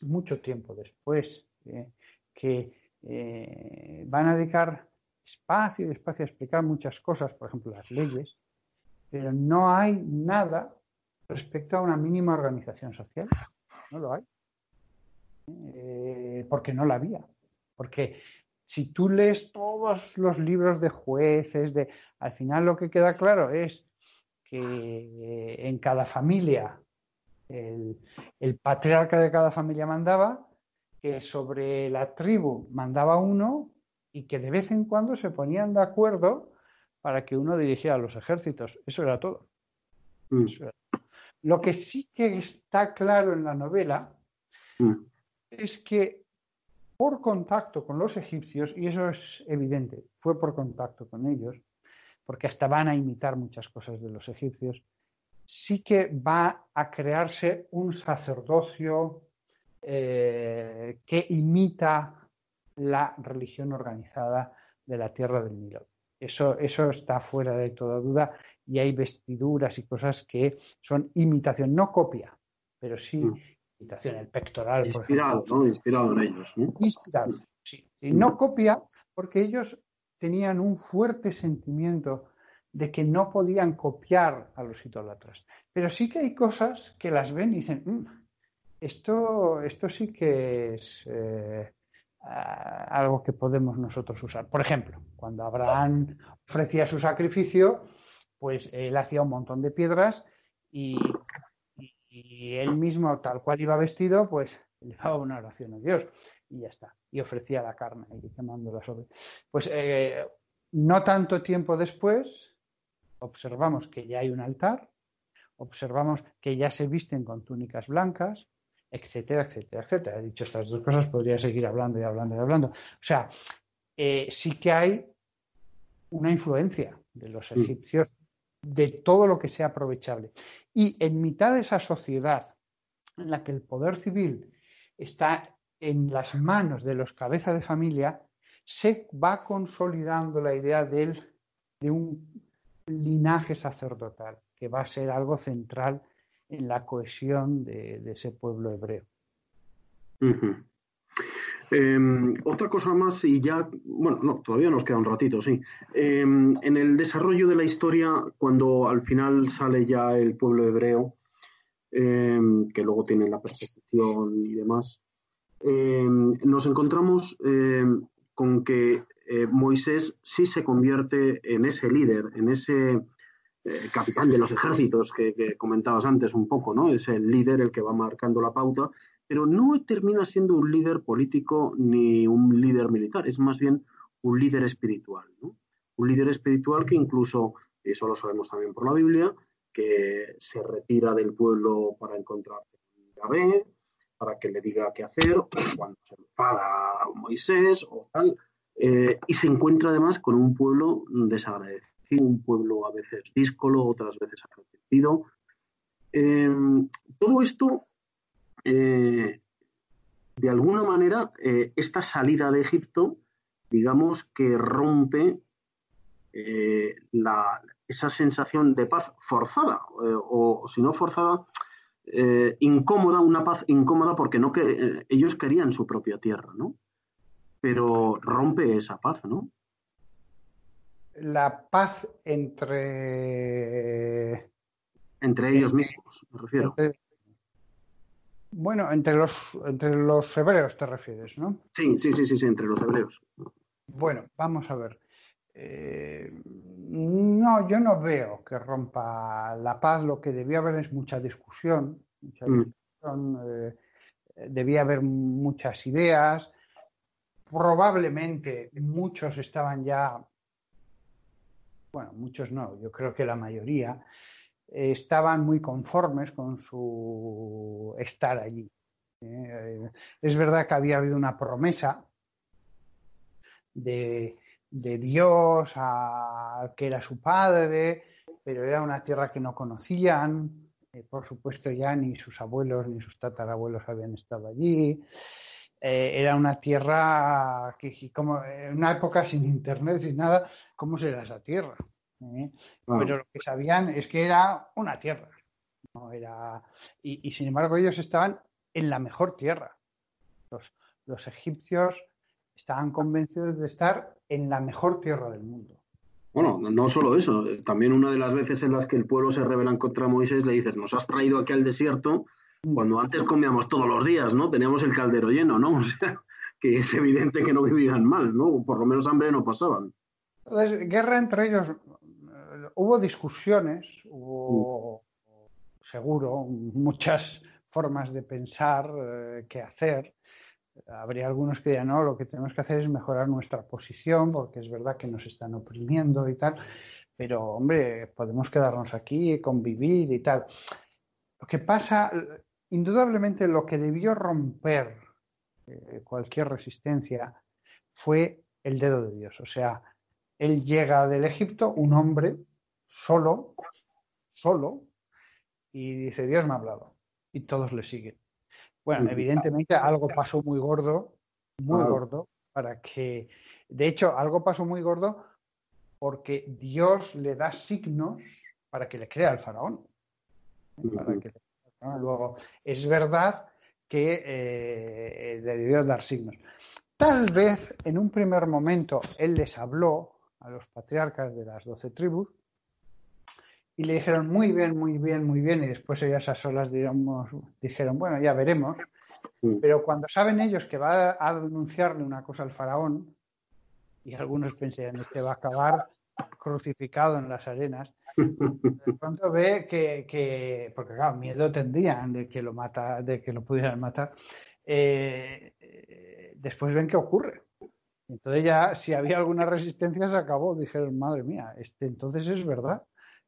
mucho tiempo después, ¿eh? que eh, van a dedicar espacio y espacio a explicar muchas cosas, por ejemplo, las leyes, pero no hay nada respecto a una mínima organización social. No lo hay. Eh, porque no la había. Porque si tú lees todos los libros de jueces, de, al final lo que queda claro es que eh, en cada familia el, el patriarca de cada familia mandaba, que sobre la tribu mandaba uno y que de vez en cuando se ponían de acuerdo para que uno dirigiera los ejércitos. Eso era todo. Mm, Eso era todo. Lo que sí que está claro en la novela mm, es que por contacto con los egipcios, y eso es evidente, fue por contacto con ellos, porque hasta van a imitar muchas cosas de los egipcios, sí que va a crearse un sacerdocio eh, que imita la religión organizada de la tierra del Nilo. Eso, eso está fuera de toda duda y hay vestiduras y cosas que son imitación, no copia, pero sí Mm. imitación. El pectoral, por Inspirado, ejemplo, ¿no? Inspirado en ellos. ¿no? inspirado. sí. Y no copia porque ellos tenían un fuerte sentimiento de que no podían copiar a los idólatras. Pero sí que hay cosas que las ven y dicen, "Mm, esto, esto sí que es eh, algo que podemos nosotros usar. Por ejemplo, cuando Abraham ofrecía su sacrificio, pues él hacía un montón de piedras y, él mismo, tal cual iba vestido, pues [LAUGHS] le una oración a Dios y ya está. Y ofrecía la carne y quemándola sobre. Pues eh, no tanto tiempo después, observamos que ya hay un altar, observamos que ya se visten con túnicas blancas, etcétera, etcétera, etcétera. He dicho estas dos cosas, podría seguir hablando y hablando y hablando. O sea, eh, sí que hay una influencia de los Mm. egipcios de todo lo que sea aprovechable. Y en mitad de esa sociedad en la que el poder civil está en las manos de los cabezas de familia, se va consolidando la idea del, de un linaje sacerdotal, que va a ser algo central en la cohesión de, ese pueblo hebreo. Eh, otra cosa más, y ya, bueno, no, todavía nos queda un ratito, sí. Eh, en el desarrollo de la historia, cuando al final sale ya el pueblo hebreo, eh, que luego tiene la persecución y demás, nos encontramos con que eh, Moisés sí se convierte en ese líder, en ese eh, capitán de los ejércitos que, comentabas antes un poco, ¿no? Es el líder el que va marcando la pauta pero no termina siendo un líder político ni un líder militar, es más bien un líder espiritual. ¿no? Un líder espiritual que incluso, eso lo sabemos también por la Biblia, que se retira del pueblo para encontrarse con Yahvé, para que le diga qué hacer, o cuando se enfada Moisés o tal, eh, y se encuentra además con un pueblo desagradecido, un pueblo a veces díscolo, otras veces agradecido. Eh, todo esto eh, de alguna manera, eh, esta salida de Egipto, digamos que rompe eh, la, esa sensación de paz forzada, o, si no forzada, incómoda, una paz incómoda porque ellos querían su propia tierra, ¿no? Pero rompe esa paz, ¿no? La paz entre... Entre ellos mismos, me refiero. entre- bueno, entre los, entre los hebreos te refieres, ¿no? Sí, sí, sí, sí, sí, entre los hebreos. Bueno, vamos a ver. Eh, no, yo no veo que rompa la paz. Lo que debía haber es mucha discusión. Mucha Mm. discusión eh, debía haber muchas ideas. Probablemente muchos estaban ya, bueno, muchos no, yo creo que la mayoría eh, estaban muy conformes con su estar allí. Eh, es verdad que había habido una promesa de, Dios a que era su padre, pero era una tierra que no conocían. Eh, por supuesto, ya ni sus abuelos ni sus tatarabuelos habían estado allí. Eh, era una tierra que, como en una época sin internet, sin nada, ¿cómo será esa tierra? ¿Eh? Pero lo que sabían es que era una tierra. No era... y, y, sin embargo ellos estaban en la mejor tierra. Los, los egipcios estaban convencidos de estar en la mejor tierra del mundo. Bueno, no solo eso, eh, también una de las veces en las que el pueblo se rebelan contra Moisés le dices, nos has traído aquí al desierto cuando antes comíamos todos los días, ¿no? Teníamos el caldero lleno, ¿no? [LAUGHS] O sea, que es evidente que no vivían mal, ¿no? Por lo menos hambre no pasaban. Entonces, guerra entre ellos, eh, hubo discusiones, hubo seguro muchas formas de pensar eh, qué hacer. Habría algunos que dirían, no, lo que tenemos que hacer es mejorar nuestra posición, porque es verdad que nos están oprimiendo y tal, pero hombre, podemos quedarnos aquí, convivir y tal. Lo que pasa, indudablemente lo que debió romper eh, cualquier resistencia fue el dedo de Dios. O sea, él llega del Egipto, un hombre, solo, solo, y dice, Dios me ha hablado. Y todos le siguen. Bueno, evidentemente algo pasó muy gordo, muy gordo, para que, de hecho, algo pasó muy gordo porque Dios le da signos para que le crea al faraón. ¿eh? Para que le Luego, es verdad que eh, le debió dar signos. Tal vez en un primer momento él les habló a los patriarcas de las doce tribus y le dijeron muy bien, muy bien, muy bien, y después ellas a solas digamos, dijeron, bueno, ya veremos. Sí. Pero cuando saben ellos que va a denunciarle una cosa al faraón, y algunos pensarían, este va a acabar crucificado en las arenas, de [LAUGHS] pronto ve que, que- porque claro, miedo tendrían de que lo mata, de que lo pudieran matar. eh, eh, después ven qué ocurre. Entonces ya, si había alguna resistencia, se acabó. Dijeron, madre mía, este entonces es verdad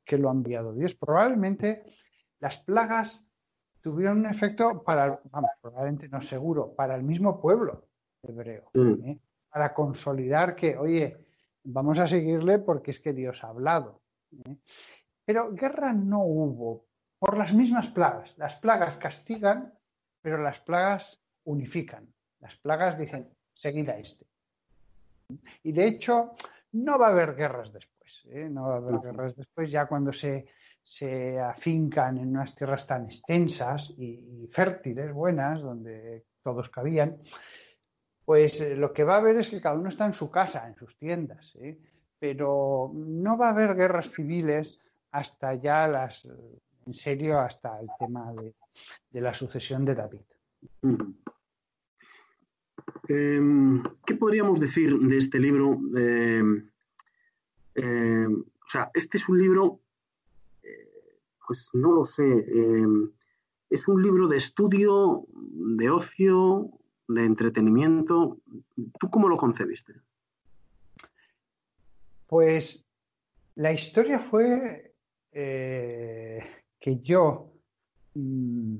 que lo ha enviado Dios. Probablemente las plagas tuvieron un efecto para, vamos, probablemente no seguro, para el mismo pueblo hebreo, Mm. ¿eh? para consolidar que, oye, vamos a seguirle porque es que Dios ha hablado. ¿Eh? Pero guerra no hubo por las mismas plagas. Las plagas castigan, pero las plagas unifican. Las plagas dicen, seguid a este. Y de hecho, no va a haber guerras después. ¿eh? No va a haber guerras después, ya cuando se, se afincan en unas tierras tan extensas y, y fértiles, buenas, donde todos cabían, pues eh, lo que va a haber es que cada uno está en su casa, en sus tiendas. ¿eh? Pero no va a haber guerras civiles hasta ya las, en serio, hasta el tema de, de la sucesión de David. Ujú. Em, ¿Qué podríamos decir de este libro? Em, em, o sea, este es un libro, eh, pues no lo sé, es un libro de estudio, de ocio, de entretenimiento. ¿Tú cómo lo concebiste? Pues la historia fue eh, que yo mm,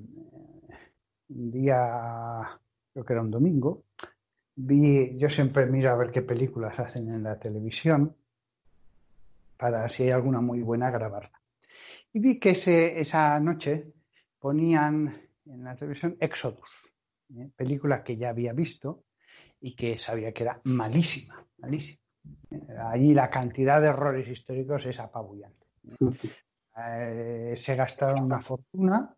un día, creo que era un domingo, vi, yo siempre miro a ver qué películas hacen en la televisión para si hay alguna muy buena grabarla. Y vi que esa noche ponían en la televisión Exodus, ¿eh? película que ya había visto y que sabía que era malísima, malísima. Allí la cantidad de errores históricos es apabullante. Eh, se gastaron una fortuna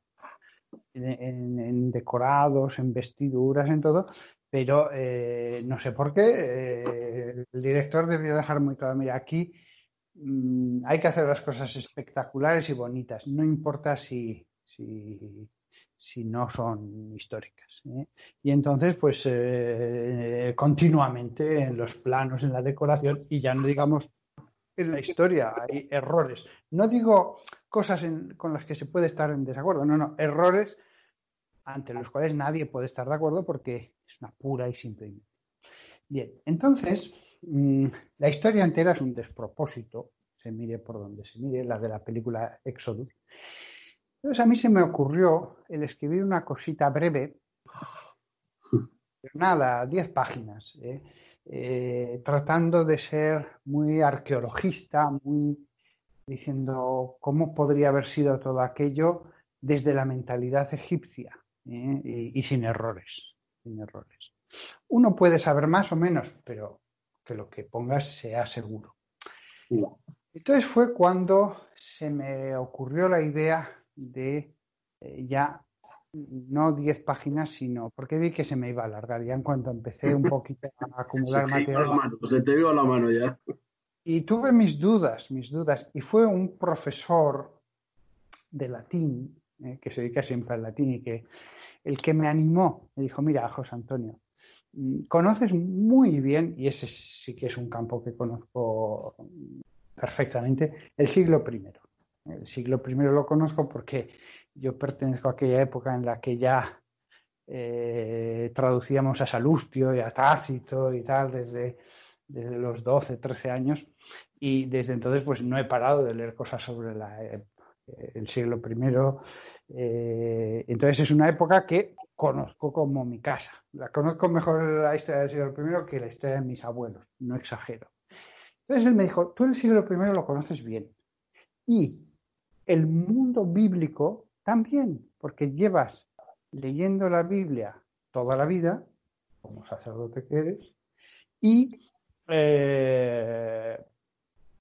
en, decorados, en vestiduras, en todo, pero eh, no sé por qué. eh, el director debió dejar muy claro, mira, aquí mm, hay que hacer las cosas espectaculares y bonitas, no importa si, si no son históricas. ¿eh? Y entonces, pues eh, continuamente en los planos, en la decoración, y ya no digamos en la historia, hay errores. No digo cosas con las que se puede estar en desacuerdo, no, no, errores ante los cuales nadie puede estar de acuerdo porque es una pura y simple. Bien, entonces, mm, la historia entera es un despropósito, se mire por donde se mire, la de la película Exodus. Entonces a mí se me ocurrió el escribir una cosita breve, pero nada, 10 páginas, ¿eh? Eh, tratando de ser muy arqueologista, muy diciendo cómo podría haber sido todo aquello desde la mentalidad egipcia ¿eh? y, y sin errores, sin errores. Uno puede saber más o menos, pero que lo que pongas sea seguro. Entonces fue cuando se me ocurrió la idea de eh, ya no 10 páginas, sino porque vi que se me iba a alargar ya en cuanto empecé un poquito a [LAUGHS] acumular material. mano, se te iba la mano ya. Y tuve mis dudas, mis dudas. Y fue un profesor de latín, eh, que se dedica siempre al latín, y que el que me animó, me dijo, mira, José Antonio, mm, conoces muy bien, y ese sí que es un campo que conozco perfectamente, el siglo I. El siglo I lo conozco porque yo pertenezco a aquella época en la que ya eh, traducíamos a Salustio y a Tácito y tal desde, desde los 12, 13 años y desde entonces pues no he parado de leer cosas sobre la, eh, el siglo I. Eh, entonces es una época que conozco como mi casa. La conozco mejor la historia del siglo I que la historia de mis abuelos, no exagero. Entonces él me dijo, tú el siglo I lo conoces bien y el mundo bíblico también, porque llevas leyendo la Biblia toda la vida, como sacerdote que eres, y eh,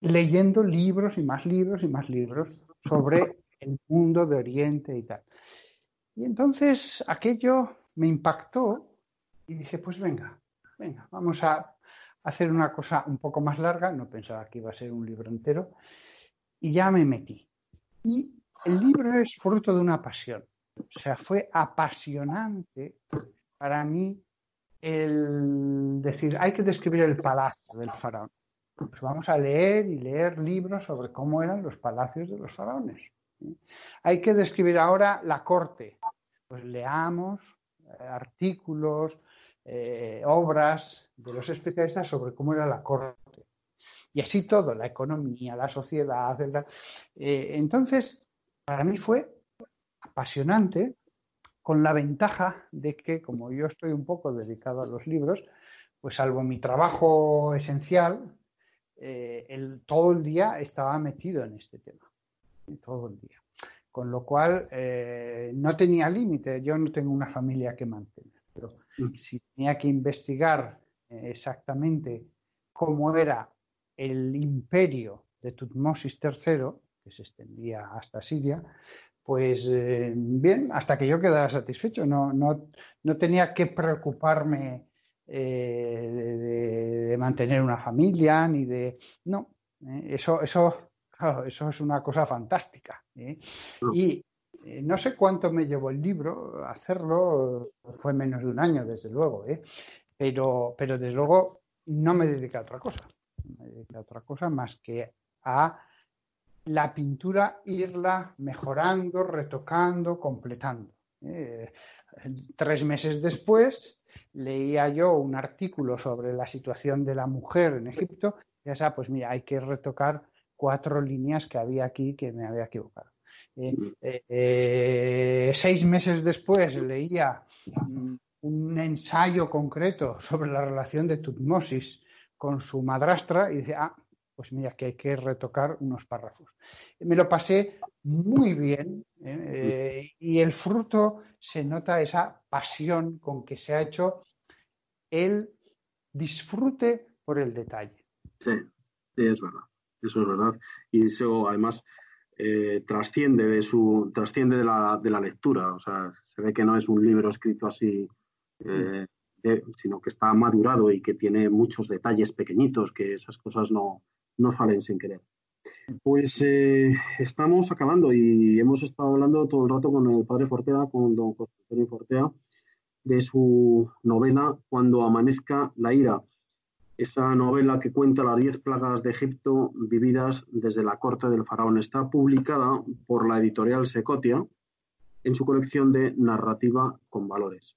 leyendo libros y más libros y más libros sobre el mundo de Oriente y tal. Y entonces aquello me impactó y dije, pues venga, venga, vamos a hacer una cosa un poco más larga, no pensaba que iba a ser un libro entero, y ya me metí. Y el libro es fruto de una pasión. O sea, fue apasionante para mí el decir, hay que describir el palacio del faraón. Pues vamos a leer y leer libros sobre cómo eran los palacios de los faraones. Hay que describir ahora la corte. Pues leamos eh, artículos, eh, obras de los especialistas sobre cómo era la corte. Y así todo, la economía, la sociedad. el- eh, entonces, para mí fue apasionante, con la ventaja de que, como yo estoy un poco dedicado a los libros, pues salvo mi trabajo esencial, eh, el- todo el día estaba metido en este tema, todo el día. Con lo cual, eh, no tenía límite, yo no tengo una familia que mantener, pero Mm. si tenía que investigar eh, exactamente cómo era el imperio de Tutmosis III, que se extendía hasta Siria, pues eh, bien, hasta que yo quedara satisfecho, no, no, no tenía que preocuparme eh, de, de- de mantener una familia, ni de... No, eh, eso, eso, claro, eso es una cosa fantástica. Y no sé cuánto me llevó el libro, hacerlo fue menos de un año, desde luego, ¿eh? pero, pero desde luego no me dediqué a otra cosa, dediqué a otra cosa más que a la pintura irla mejorando, retocando, completando. Eh, tres meses después leía yo un artículo sobre la situación de la mujer en Egipto y ya sabes, pues mira, hay que retocar cuatro líneas que había aquí que me había equivocado. Eh, eh, eh, seis meses después leía mm, un ensayo concreto sobre la relación de Tutmosis con su madrastra y decía, ah, pues mira, que hay que retocar unos párrafos. Me lo pasé muy bien ¿eh? Eh, y el fruto se nota esa pasión con que se ha hecho el disfrute por el detalle. Sí, sí, es verdad. Eso es verdad. Y eso, además, eh, trasciende de su trasciende de la, de la lectura. O sea, se ve que no es un libro escrito así, sino que está madurado y que tiene muchos detalles pequeñitos, que esas cosas no, no salen sin querer. Pues eh, estamos acabando y hemos estado hablando todo el rato con el padre Fortea, con don José Antonio Fortea, de su novela Cuando amanezca la ira. Esa novela que cuenta las diez plagas de Egipto vividas desde la corte del faraón está publicada por la editorial Secotia en su colección de narrativa con valores.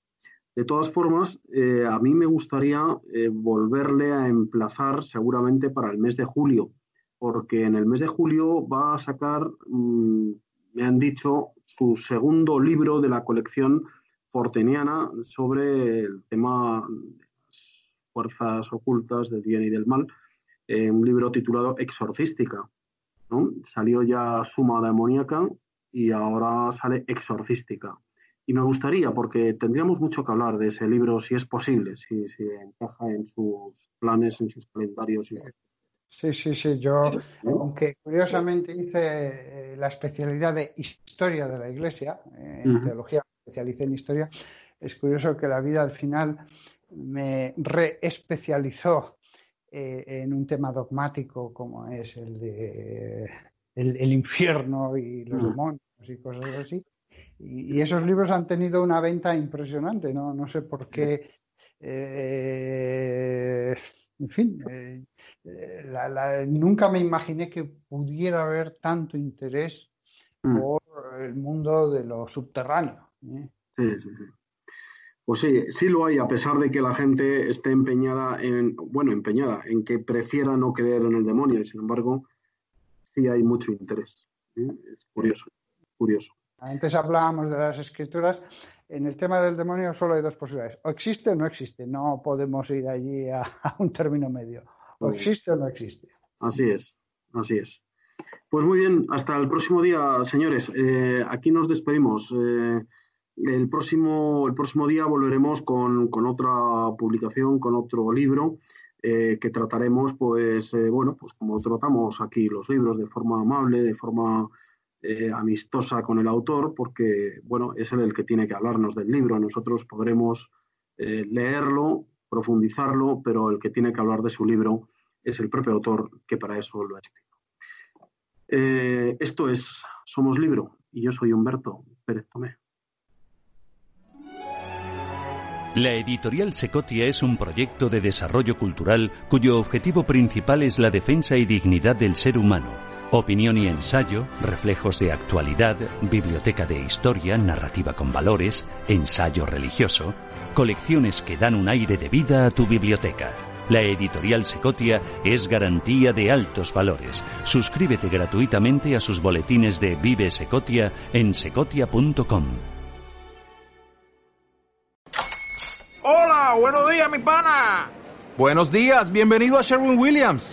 De todas formas, eh, a mí me gustaría eh, volverle a emplazar seguramente para el mes de julio, porque en el mes de julio va a sacar, mm, me han dicho, su segundo libro de la colección forteniana sobre el tema de las fuerzas ocultas del bien y del mal, eh, un libro titulado Exorcística. ¿no? Salió ya Suma Demoníaca y ahora sale Exorcística. Y me gustaría, porque tendríamos mucho que hablar de ese libro, si es posible, si, si encaja en sus planes, en sus calendarios. y- Sí, sí, sí. Yo, aunque curiosamente hice eh, la especialidad de historia de la Iglesia, eh, en teología, me especialicé en historia, es curioso que la vida al final me reespecializó eh, en un tema dogmático como es el de el, el infierno y los demonios y cosas así. Y, y esos libros han tenido una venta impresionante, ¿no? No sé por qué. eh, en fin, eh, eh, la- la- nunca me imaginé que pudiera haber tanto interés Mm. por el mundo de lo subterráneo. ¿eh? Sí, sí, sí. Pues sí, sí lo hay, a pesar de que la gente esté empeñada en, bueno, empeñada en que prefiera no creer en el demonio, y sin embargo, sí hay mucho interés. Es curioso, curioso. Antes hablábamos de las escrituras. En el tema del demonio solo hay dos posibilidades. O existe o no existe. No podemos ir allí a, a un término medio. O existe o no existe. Así es, así es. Pues muy bien, hasta el próximo día, señores. Eh, aquí nos despedimos. Eh, el, próximo, el próximo día volveremos con, con otra publicación, con otro libro eh, que trataremos, pues, bueno, pues como tratamos aquí los libros, de forma amable, de forma eh, amistosa con el autor, porque, bueno, es él el que tiene que hablarnos del libro. Nosotros podremos eh, leerlo, profundizarlo, pero el que tiene que hablar de su libro es el propio autor que para eso lo ha escrito. Eh, esto es Somos Libro y yo soy Humberto Pérez Tomé. La editorial Secotia es un proyecto de desarrollo cultural cuyo objetivo principal es la defensa y dignidad del ser humano. Opinión y ensayo, reflejos de actualidad, biblioteca de historia, narrativa con valores, ensayo religioso, colecciones que dan un aire de vida a tu biblioteca. La editorial Secotia es garantía de altos valores. Suscríbete gratuitamente a sus boletines de Vive Secotia en secotia.com. Hola, buenos días, mi pana. Buenos días, bienvenido a Sherwin Williams.